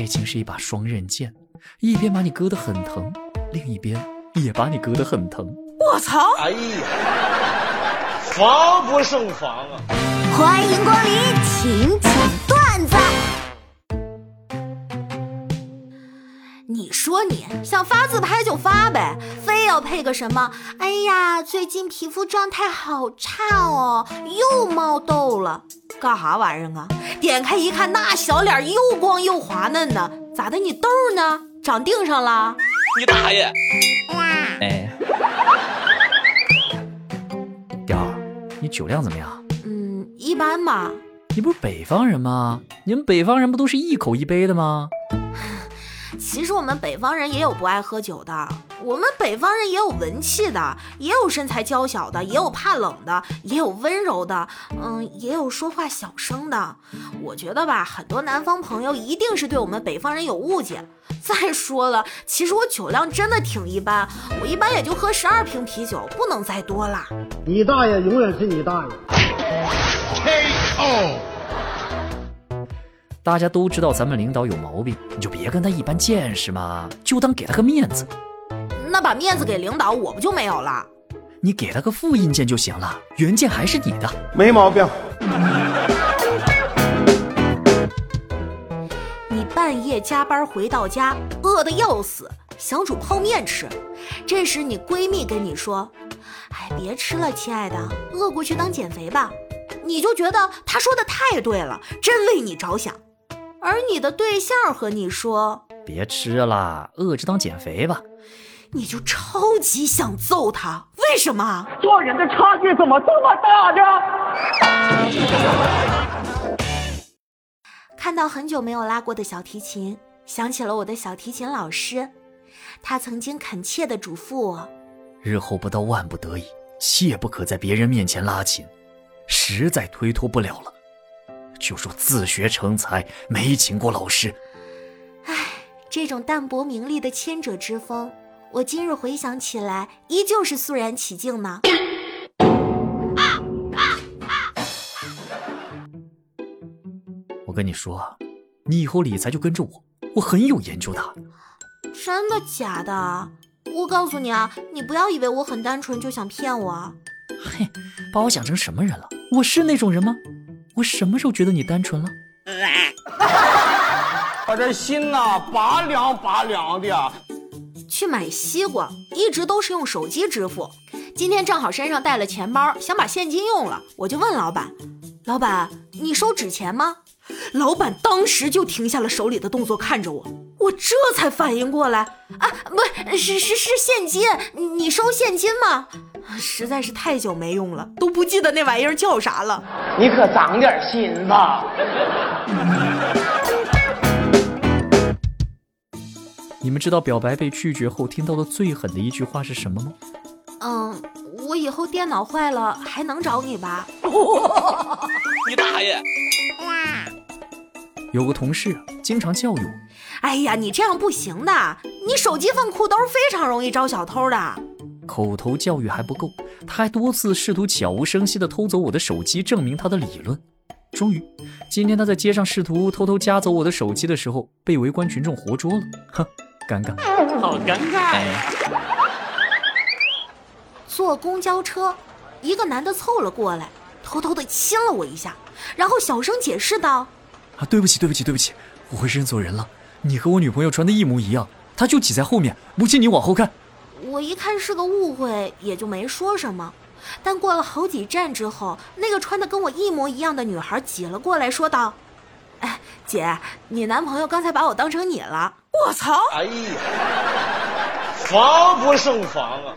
爱情是一把双刃剑，一边把你割得很疼，另一边也把你割得很疼。我操！哎呀，防不胜防啊！欢迎光临请讲段子。你说你想发自拍就发呗，非要配个什么？哎呀，最近皮肤状态好差哦，又冒痘了，干啥玩意儿啊？点开一看，那小脸又光又滑嫩的，咋的？你痘呢？长腚上了？你大爷！哎，雕儿，你酒量怎么样？嗯，一般吧。你不是北方人吗？你们北方人不都是一口一杯的吗？其实我们北方人也有不爱喝酒的，我们北方人也有文气的，也有身材娇小的，也有怕冷的，也有温柔的，嗯，也有说话小声的。我觉得吧，很多南方朋友一定是对我们北方人有误解。再说了，其实我酒量真的挺一般，我一般也就喝十二瓶啤酒，不能再多了。你大爷永远是你大爷。K.O. 大家都知道咱们领导有毛病，你就别跟他一般见识嘛，就当给他个面子。那把面子给领导，我不就没有了？你给他个复印件就行了，原件还是你的。没毛病。你半夜加班回到家，饿得要死，想煮泡面吃。这时你闺蜜跟你说：“哎，别吃了，亲爱的，饿过去当减肥吧。”你就觉得她说的太对了，真为你着想。而你的对象和你说：“别吃了，饿着当减肥吧。”你就超级想揍他，为什么？做人的差距怎么这么大呢？看到很久没有拉过的小提琴，想起了我的小提琴老师，他曾经恳切地嘱咐我：日后不到万不得已，切不可在别人面前拉琴，实在推脱不了了，就说自学成才，没请过老师。唉，这种淡泊名利的谦者之风。我今日回想起来，依旧是肃然起敬呢。我跟你说，你以后理财就跟着我，我很有研究的。真的假的？我告诉你啊，你不要以为我很单纯就想骗我。嘿，把我想成什么人了？我是那种人吗？我什么时候觉得你单纯了？我这心呐，拔凉拔凉的。去买西瓜，一直都是用手机支付。今天正好身上带了钱包，想把现金用了，我就问老板：“老板，你收纸钱吗？”老板当时就停下了手里的动作，看着我。我这才反应过来，啊，不是是是现金，你收现金吗？实在是太久没用了，都不记得那玩意儿叫啥了。你可长点心吧。你们知道表白被拒绝后听到的最狠的一句话是什么吗？嗯，我以后电脑坏了还能找你吧？你大爷！有个同事经常教育我：“哎呀，你这样不行的，你手机放裤兜非常容易招小偷的。”口头教育还不够，他还多次试图悄无声息地偷走我的手机，证明他的理论。终于，今天他在街上试图偷偷夹走我的手机的时候，被围观群众活捉了。哼。尴尬，好尴尬呀。坐公交车，一个男的凑了过来，偷偷的亲了我一下，然后小声解释道：“啊，对不起，对不起，对不起，我会认错人了。你和我女朋友穿的一模一样，她就挤在后面，不信你往后看。”我一看是个误会，也就没说什么。但过了好几站之后，那个穿的跟我一模一样的女孩挤了过来，说道。哎，姐，你男朋友刚才把我当成你了，我操！哎呀，防不胜防啊！